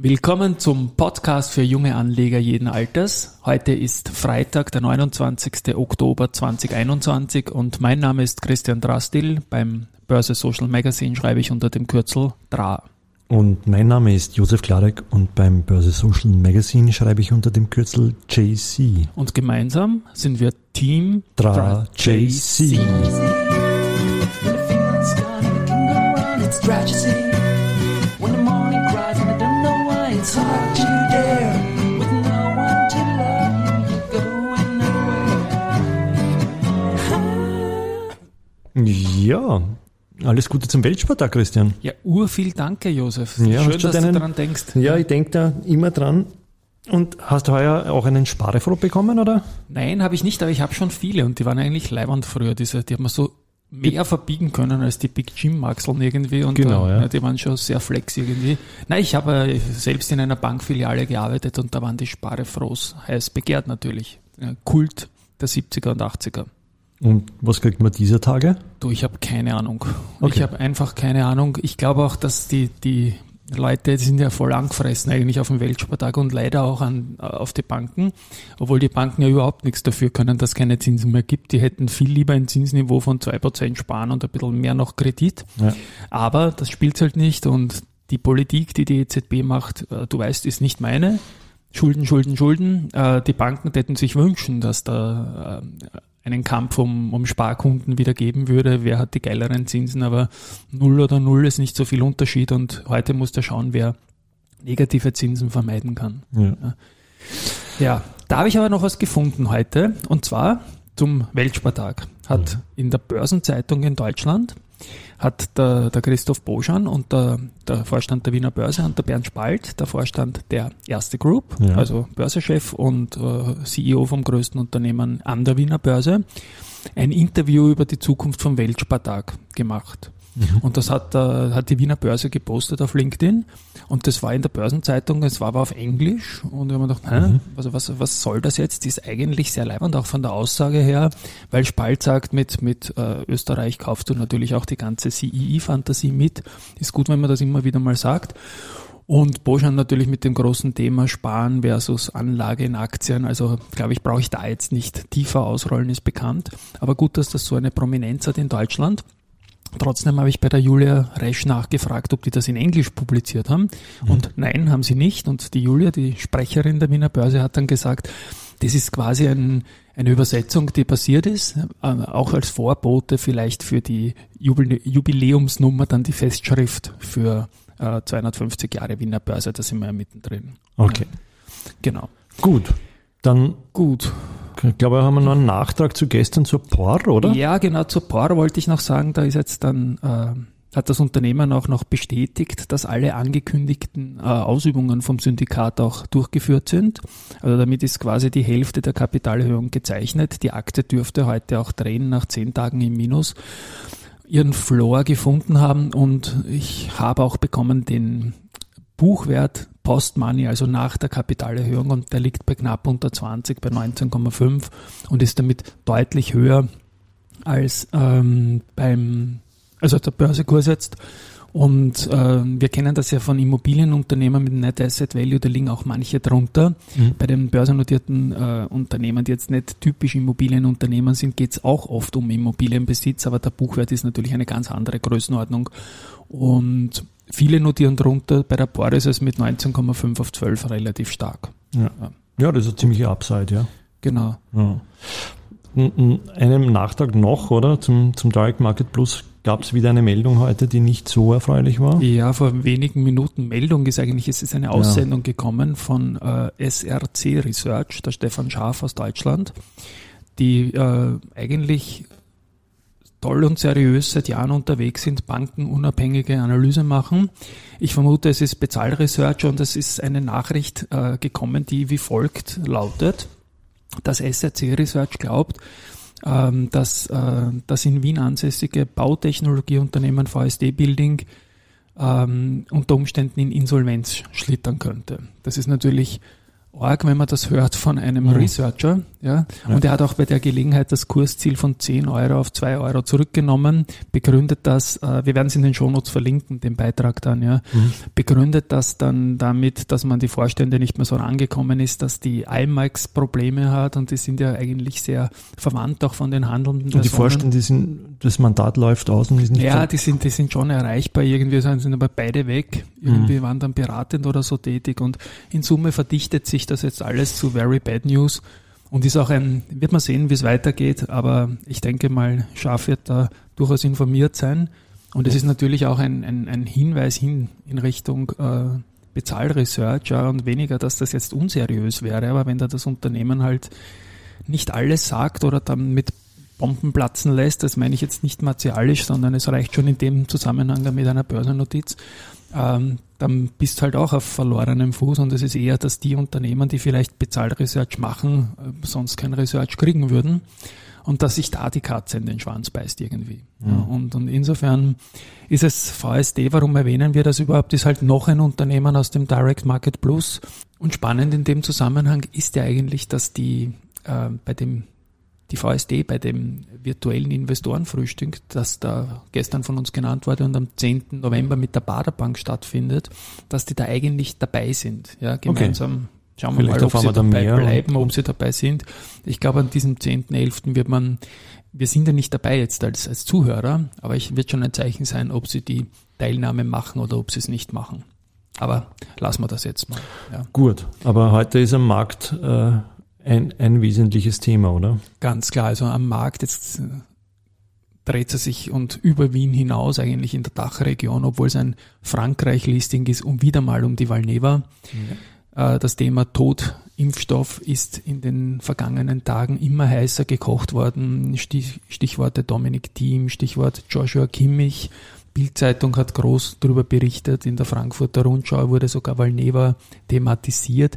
Willkommen zum Podcast für junge Anleger jeden Alters. Heute ist Freitag, der 29. Oktober 2021 und mein Name ist Christian Drastil. Beim Börse Social Magazine schreibe ich unter dem Kürzel DRA. Und mein Name ist Josef Klarek und beim Börse Social Magazine schreibe ich unter dem Kürzel JC. Und gemeinsam sind wir Team DRA, DRA JC. JC. Ja, alles Gute zum Weltspartag, Christian. Ja, urviel Danke, Josef. Ja, Schön, dass deinen, du daran denkst. Ja, ich denke da immer dran. Und hast du heuer auch einen Sparefroh bekommen, oder? Nein, habe ich nicht, aber ich habe schon viele und die waren eigentlich leibend früher. Diese, die haben wir so mehr verbiegen können als die Big Jim Maxeln irgendwie und genau, äh, ja. die waren schon sehr flex irgendwie. Nein, ich habe äh, selbst in einer Bankfiliale gearbeitet und da waren die Sparefrohs heiß begehrt natürlich. Kult der 70er und 80er. Und was kriegt man dieser Tage? Du, ich habe keine Ahnung. Okay. Ich habe einfach keine Ahnung. Ich glaube auch, dass die, die Leute die sind ja voll angefressen eigentlich auf dem Weltspartag und leider auch an, auf die Banken, obwohl die Banken ja überhaupt nichts dafür können, dass es keine Zinsen mehr gibt. Die hätten viel lieber ein Zinsniveau von zwei Prozent sparen und ein bisschen mehr noch Kredit. Ja. Aber das spielt halt nicht und die Politik, die die EZB macht, äh, du weißt, ist nicht meine. Schulden, Schulden, Schulden. Äh, die Banken hätten sich wünschen, dass da äh, einen Kampf um, um Sparkunden wieder geben würde. Wer hat die geileren Zinsen? Aber null oder null ist nicht so viel Unterschied und heute muss der schauen, wer negative Zinsen vermeiden kann. Ja. ja, da habe ich aber noch was gefunden heute und zwar zum Weltspartag. Hat ja. in der Börsenzeitung in Deutschland hat der, der Christoph Boschan und der, der Vorstand der Wiener Börse und der Bernd Spalt, der Vorstand der Erste Group, ja. also Börsechef und äh, CEO vom größten Unternehmen an der Wiener Börse, ein Interview über die Zukunft vom Weltspartag gemacht. Mhm. Und das hat, äh, hat die Wiener Börse gepostet auf LinkedIn. Und das war in der Börsenzeitung, es war aber auf Englisch. Und wir haben gedacht, mhm. also was, was soll das jetzt? Die ist eigentlich sehr leibend, auch von der Aussage her, weil Spalt sagt, mit, mit äh, Österreich kaufst du natürlich auch die ganze CII-Fantasie mit. Ist gut, wenn man das immer wieder mal sagt. Und Boschan natürlich mit dem großen Thema Sparen versus Anlage in Aktien. Also glaube ich, brauche ich da jetzt nicht tiefer ausrollen, ist bekannt. Aber gut, dass das so eine Prominenz hat in Deutschland. Trotzdem habe ich bei der Julia Resch nachgefragt, ob die das in Englisch publiziert haben. Mhm. Und nein, haben sie nicht. Und die Julia, die Sprecherin der Wiener Börse, hat dann gesagt, das ist quasi ein, eine Übersetzung, die passiert ist, äh, auch als Vorbote vielleicht für die Jubiläumsnummer, dann die Festschrift für äh, 250 Jahre Wiener Börse, da sind wir ja mittendrin. Okay. Genau. Gut. Dann gut. Ich glaube, haben wir noch einen Nachtrag zu gestern zur POR, oder? Ja, genau, zur POR wollte ich noch sagen, da ist jetzt dann, äh, hat das Unternehmen auch noch bestätigt, dass alle angekündigten äh, Ausübungen vom Syndikat auch durchgeführt sind. Also damit ist quasi die Hälfte der Kapitalerhöhung gezeichnet. Die Aktie dürfte heute auch drehen nach zehn Tagen im Minus ihren Floor gefunden haben und ich habe auch bekommen den Buchwert Post-Money, also nach der Kapitalerhöhung, und der liegt bei knapp unter 20, bei 19,5 und ist damit deutlich höher als ähm, beim, also der Börsekurs jetzt. Und äh, wir kennen das ja von Immobilienunternehmen mit Net Asset Value, da liegen auch manche drunter. Mhm. Bei den börsennotierten äh, Unternehmen, die jetzt nicht typisch Immobilienunternehmen sind, geht es auch oft um Immobilienbesitz, aber der Buchwert ist natürlich eine ganz andere Größenordnung. Und Viele notieren drunter, bei der Boris ist es mit 19,5 auf 12 relativ stark. Ja, ja das ist eine ziemliche Upside, ja. Genau. Ja. Einem Nachtrag noch, oder? Zum, zum Direct Market Plus gab es wieder eine Meldung heute, die nicht so erfreulich war. Ja, vor wenigen Minuten Meldung ist eigentlich, es ist eine Aussendung ja. gekommen von äh, SRC Research, der Stefan Schaaf aus Deutschland, die äh, eigentlich toll und seriös seit Jahren unterwegs sind, Banken unabhängige Analyse machen. Ich vermute, es ist Bezahlresearch und es ist eine Nachricht äh, gekommen, die wie folgt lautet. Das SRC Research glaubt, ähm, dass äh, das in Wien ansässige Bautechnologieunternehmen VSD Building ähm, unter Umständen in Insolvenz schlittern könnte. Das ist natürlich arg, wenn man das hört von einem mhm. Researcher. Ja? ja? Und er hat auch bei der Gelegenheit das Kursziel von 10 Euro auf 2 Euro zurückgenommen, begründet das, äh, wir werden es in den Shownotes verlinken, den Beitrag dann, ja, mhm. begründet das dann damit, dass man die Vorstände nicht mehr so rangekommen ist, dass die IMAX Probleme hat und die sind ja eigentlich sehr verwandt auch von den handelnden Und die Vorstände sind, das Mandat läuft aus und ist nicht Ja, die sind, die sind schon erreichbar irgendwie, sind aber beide weg. Irgendwie mhm. waren dann beratend oder so tätig und in Summe verdichtet sich das jetzt alles zu very bad news und ist auch ein, wird man sehen, wie es weitergeht, aber ich denke mal, Schaf wird da durchaus informiert sein. Und es ist natürlich auch ein, ein, ein Hinweis hin in Richtung äh, Bezahlresearch ja, und weniger, dass das jetzt unseriös wäre, aber wenn da das Unternehmen halt nicht alles sagt oder dann mit Bomben platzen lässt, das meine ich jetzt nicht martialisch, sondern es reicht schon in dem Zusammenhang mit einer Börsennotiz, ähm, dann bist halt auch auf verlorenem Fuß und es ist eher, dass die Unternehmen, die vielleicht Bezahlresearch machen, äh, sonst kein Research kriegen würden und dass sich da die Katze in den Schwanz beißt irgendwie. Ja. Ja, und, und insofern ist es VSD, warum erwähnen wir das überhaupt, ist halt noch ein Unternehmen aus dem Direct Market Plus. Und spannend in dem Zusammenhang ist ja eigentlich, dass die äh, bei dem die VSD bei dem virtuellen Investorenfrühstück, das da gestern von uns genannt wurde und am 10. November mit der Baderbank stattfindet, dass die da eigentlich dabei sind. Ja, gemeinsam. Okay. Schauen wir Vielleicht mal, ob sie dabei bleiben, ob sie dabei sind. Ich glaube, an diesem 10.11. wird man, wir sind ja nicht dabei jetzt als, als Zuhörer, aber ich wird schon ein Zeichen sein, ob sie die Teilnahme machen oder ob sie es nicht machen. Aber lassen wir das jetzt mal. Ja. Gut, aber heute ist am Markt äh, ein, ein wesentliches Thema, oder? Ganz klar. Also am Markt jetzt äh, dreht er sich und über Wien hinaus eigentlich in der Dachregion, obwohl es ein Frankreich-Listing ist, um wieder mal um die Valneva. Ja. Äh, das Thema Totimpfstoff ist in den vergangenen Tagen immer heißer gekocht worden. Stich, Stichworte Dominik Thiem, Stichwort Joshua Kimmich. Bildzeitung hat groß darüber berichtet. In der Frankfurter Rundschau wurde sogar Valneva thematisiert.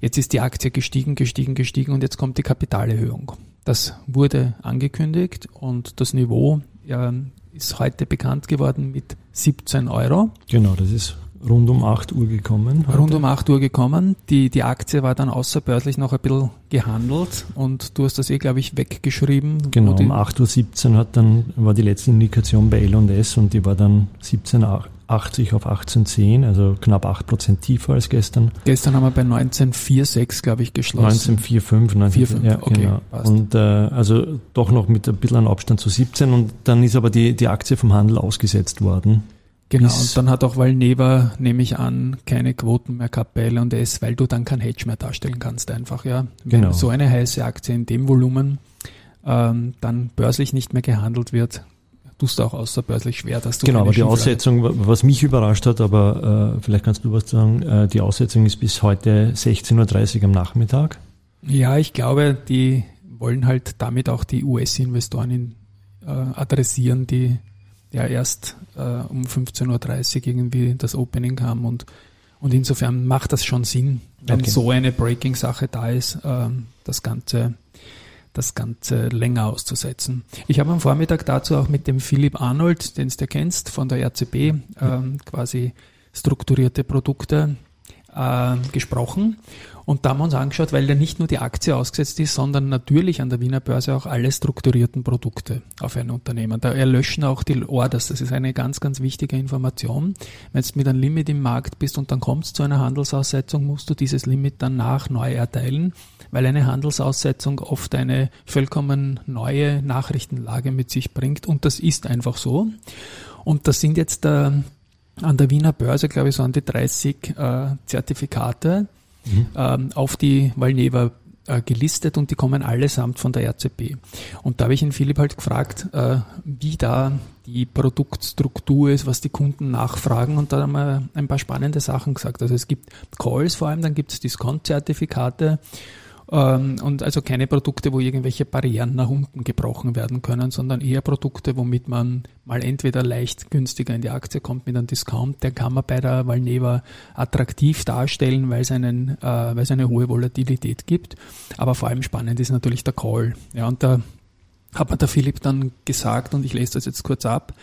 Jetzt ist die Aktie gestiegen, gestiegen, gestiegen und jetzt kommt die Kapitalerhöhung. Das wurde angekündigt und das Niveau ja, ist heute bekannt geworden mit 17 Euro. Genau, das ist rund um 8 Uhr gekommen. Heute. Rund um 8 Uhr gekommen. Die, die Aktie war dann außerbörslich noch ein bisschen gehandelt und du hast das eh, glaube ich, weggeschrieben. Genau, um 8.17 Uhr hat dann, war die letzte Indikation bei L&S und die war dann 17,8 80 auf 18,10, also knapp 8% tiefer als gestern. Gestern haben wir bei 19,46, glaube ich, geschlossen. 19,45, 19, ja, okay, genau. Passt. Und äh, also doch noch mit ein bisschen an Abstand zu 17 und dann ist aber die, die Aktie vom Handel ausgesetzt worden. Genau, und dann hat auch Valneva, nehme ich an, keine Quoten mehr gehabt bei L&S, weil du dann kein Hedge mehr darstellen kannst einfach, ja. Wenn genau. so eine heiße Aktie in dem Volumen ähm, dann börslich nicht mehr gehandelt wird, tust du auch außerbörslich schwer, dass du Genau, aber die Aussetzung, was mich überrascht hat, aber äh, vielleicht kannst du was sagen, äh, die Aussetzung ist bis heute 16.30 Uhr am Nachmittag. Ja, ich glaube, die wollen halt damit auch die US-Investoren äh, adressieren, die ja erst äh, um 15.30 Uhr irgendwie das Opening haben und, und insofern macht das schon Sinn, wenn okay. so eine Breaking-Sache da ist, äh, das Ganze das Ganze länger auszusetzen. Ich habe am Vormittag dazu auch mit dem Philipp Arnold, den du kennst, von der RCB, ähm, quasi strukturierte Produkte äh, gesprochen. Und da haben wir uns angeschaut, weil ja nicht nur die Aktie ausgesetzt ist, sondern natürlich an der Wiener Börse auch alle strukturierten Produkte auf ein Unternehmen. Da erlöschen auch die Orders. Das ist eine ganz, ganz wichtige Information. Wenn du mit einem Limit im Markt bist und dann kommt es zu einer Handelsaussetzung, musst du dieses Limit danach neu erteilen, weil eine Handelsaussetzung oft eine vollkommen neue Nachrichtenlage mit sich bringt. Und das ist einfach so. Und das sind jetzt äh, an der Wiener Börse, glaube ich, so an die 30 äh, Zertifikate mhm. ähm, auf die Valneva äh, gelistet und die kommen allesamt von der RCP. Und da habe ich ihn Philipp halt gefragt, äh, wie da die Produktstruktur ist, was die Kunden nachfragen und da haben wir ein paar spannende Sachen gesagt. Also es gibt Calls vor allem, dann gibt es Discount-Zertifikate und also keine Produkte, wo irgendwelche Barrieren nach unten gebrochen werden können, sondern eher Produkte, womit man mal entweder leicht günstiger in die Aktie kommt mit einem Discount, der kann man bei der Valneva attraktiv darstellen, weil es, einen, äh, weil es eine hohe Volatilität gibt. Aber vor allem spannend ist natürlich der Call. Ja, und da hat mir der Philipp dann gesagt, und ich lese das jetzt kurz ab,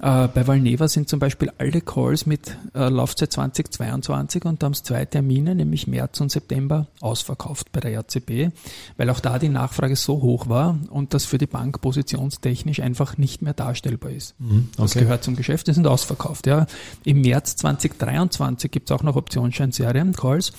äh, bei Valneva sind zum Beispiel alle Calls mit äh, Laufzeit 2022 und da haben es zwei Termine, nämlich März und September, ausverkauft bei der RCB, weil auch da die Nachfrage so hoch war und das für die Bank positionstechnisch einfach nicht mehr darstellbar ist. Mhm, okay. Das gehört zum Geschäft, die sind ausverkauft. Ja. Im März 2023 gibt es auch noch Optionsscheinserien, Calls.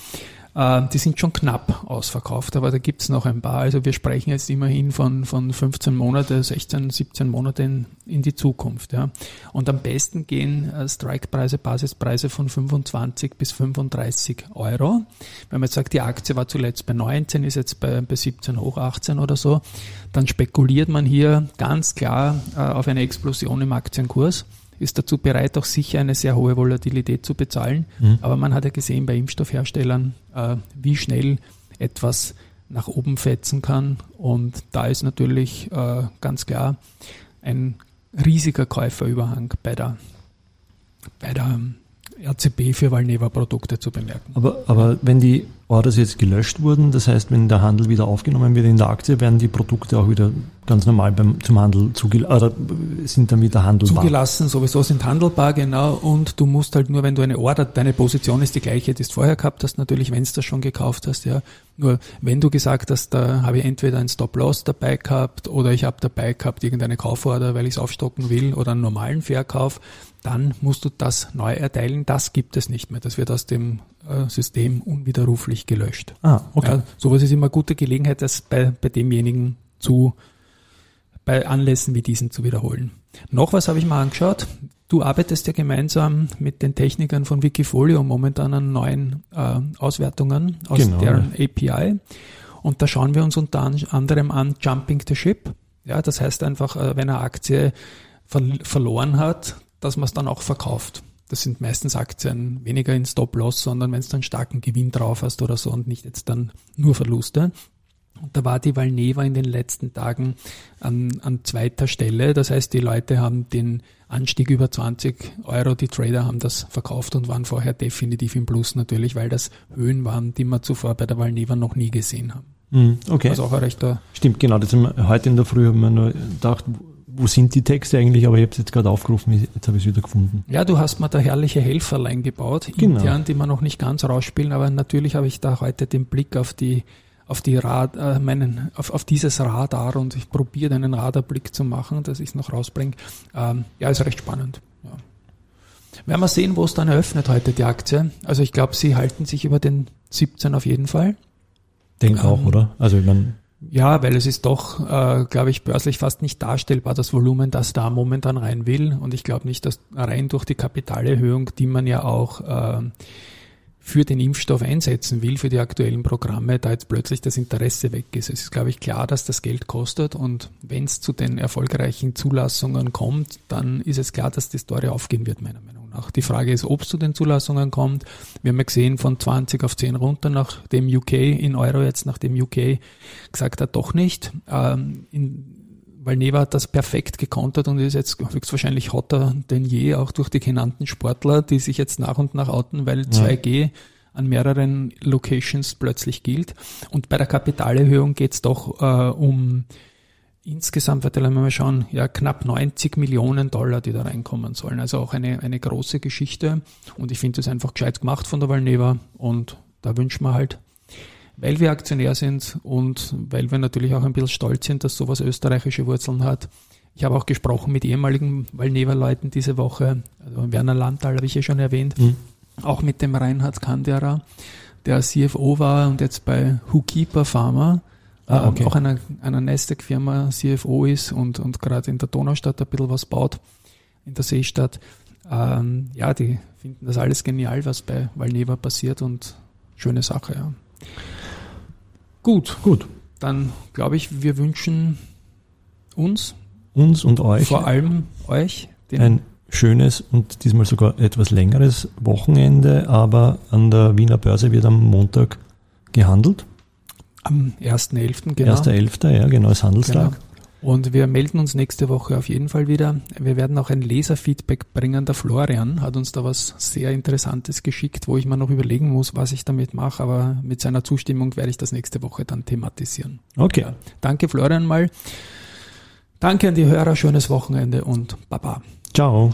Äh, die sind schon knapp ausverkauft, aber da gibt's noch ein paar. Also wir sprechen jetzt immerhin von, von 15 Monate, 16, 17 Monate in, in die Zukunft. Ja. Und am besten gehen äh, Strike-Preise, Basispreise von 25 bis 35 Euro. Wenn man jetzt sagt, die Aktie war zuletzt bei 19, ist jetzt bei, bei 17 hoch 18 oder so, dann spekuliert man hier ganz klar äh, auf eine Explosion im Aktienkurs ist dazu bereit, auch sicher eine sehr hohe Volatilität zu bezahlen. Mhm. Aber man hat ja gesehen bei Impfstoffherstellern, äh, wie schnell etwas nach oben fetzen kann. Und da ist natürlich äh, ganz klar ein riesiger Käuferüberhang bei der, bei der RCB für Valneva-Produkte zu bemerken. Aber, aber wenn die Orders jetzt gelöscht wurden, das heißt, wenn der Handel wieder aufgenommen wird in der Aktie, werden die Produkte auch wieder ganz normal beim, zum Handel zugelassen, oder sind dann wieder handelbar? Zugelassen, sowieso sind handelbar, genau, und du musst halt nur, wenn du eine Order, deine Position ist die gleiche, die du vorher gehabt hast, natürlich, wenn du das schon gekauft hast, ja, nur wenn du gesagt hast, da habe ich entweder ein Stop-Loss dabei gehabt oder ich habe dabei gehabt irgendeine Kauforder, weil ich es aufstocken will oder einen normalen Verkauf, dann musst du das neu erteilen. Das gibt es nicht mehr. Das wird aus dem äh, System unwiderruflich gelöscht. Ah, okay. Ja, sowas ist immer eine gute Gelegenheit, das bei, bei demjenigen zu, bei Anlässen wie diesen zu wiederholen. Noch was habe ich mal angeschaut. Du arbeitest ja gemeinsam mit den Technikern von Wikifolio momentan an neuen äh, Auswertungen aus genau. deren API. Und da schauen wir uns unter anderem an Jumping the Ship. Ja, das heißt einfach, äh, wenn eine Aktie verloren hat, dass man es dann auch verkauft. Das sind meistens Aktien weniger in Stop-Loss, sondern wenn es dann starken Gewinn drauf hast oder so und nicht jetzt dann nur Verluste. Und da war die Valneva in den letzten Tagen an, an zweiter Stelle. Das heißt, die Leute haben den Anstieg über 20 Euro, die Trader haben das verkauft und waren vorher definitiv im Plus natürlich, weil das Höhen waren, die wir zuvor bei der Valneva noch nie gesehen haben. Hm, okay. Also auch ein rechter Stimmt, genau. Das haben wir, heute in der Früh haben wir nur gedacht, wo sind die Texte eigentlich, aber ich habe es jetzt gerade aufgerufen, jetzt habe ich es wieder gefunden. Ja, du hast mir da herrliche Helferlein gebaut, genau. intern, die wir noch nicht ganz rausspielen, aber natürlich habe ich da heute den Blick auf die auf die Rad, äh, meinen, auf, auf dieses Radar und ich probiere einen Radarblick zu machen, dass ich es noch rausbringe. Ähm, ja, ist recht spannend. Ja. Werden wir sehen, wo es dann eröffnet heute die Aktie. Also ich glaube, sie halten sich über den 17 auf jeden Fall. Denke ähm, auch, oder? Also ich meine, ja, weil es ist doch, äh, glaube ich, börslich fast nicht darstellbar, das Volumen, das da momentan rein will. Und ich glaube nicht, dass rein durch die Kapitalerhöhung, die man ja auch äh, für den Impfstoff einsetzen will, für die aktuellen Programme, da jetzt plötzlich das Interesse weg ist. Es ist, glaube ich, klar, dass das Geld kostet und wenn es zu den erfolgreichen Zulassungen kommt, dann ist es klar, dass die Story aufgehen wird, meiner Meinung nach. Die Frage ist, ob es zu den Zulassungen kommt. Wir haben ja gesehen, von 20 auf 10 runter nach dem UK, in Euro jetzt, nach dem UK gesagt hat, doch nicht. Ähm, in, weil Neva hat das perfekt gekontert und ist jetzt höchstwahrscheinlich hotter denn je, auch durch die genannten Sportler, die sich jetzt nach und nach outen, weil 2G an mehreren Locations plötzlich gilt. Und bei der Kapitalerhöhung geht es doch äh, um insgesamt, warte mal schauen, ja knapp 90 Millionen Dollar, die da reinkommen sollen. Also auch eine, eine große Geschichte. Und ich finde es einfach gescheit gemacht von der Valneva und da wünschen wir halt weil wir Aktionär sind und weil wir natürlich auch ein bisschen stolz sind, dass sowas österreichische Wurzeln hat. Ich habe auch gesprochen mit ehemaligen Valneva-Leuten diese Woche, also Werner Landtal habe ich ja schon erwähnt, mhm. auch mit dem Reinhard Kandera, der CFO war und jetzt bei Whokeeper Pharma, ah, okay. äh, auch einer, einer Nasdaq-Firma CFO ist und, und gerade in der Donaustadt ein bisschen was baut, in der Seestadt. Ähm, ja, die finden das alles genial, was bei Valneva passiert und schöne Sache, ja. Gut, gut. Dann glaube ich, wir wünschen uns. Uns und euch. Vor allem euch. ein schönes und diesmal sogar etwas längeres Wochenende, aber an der Wiener Börse wird am Montag gehandelt. Am 1.11., genau. 1.11., ja, genau, ist Handelstag. Genau. Und wir melden uns nächste Woche auf jeden Fall wieder. Wir werden auch ein Leserfeedback bringen. Der Florian hat uns da was sehr Interessantes geschickt, wo ich mir noch überlegen muss, was ich damit mache. Aber mit seiner Zustimmung werde ich das nächste Woche dann thematisieren. Okay. Ja, danke, Florian, mal. Danke an die Hörer, schönes Wochenende und Baba. Ciao.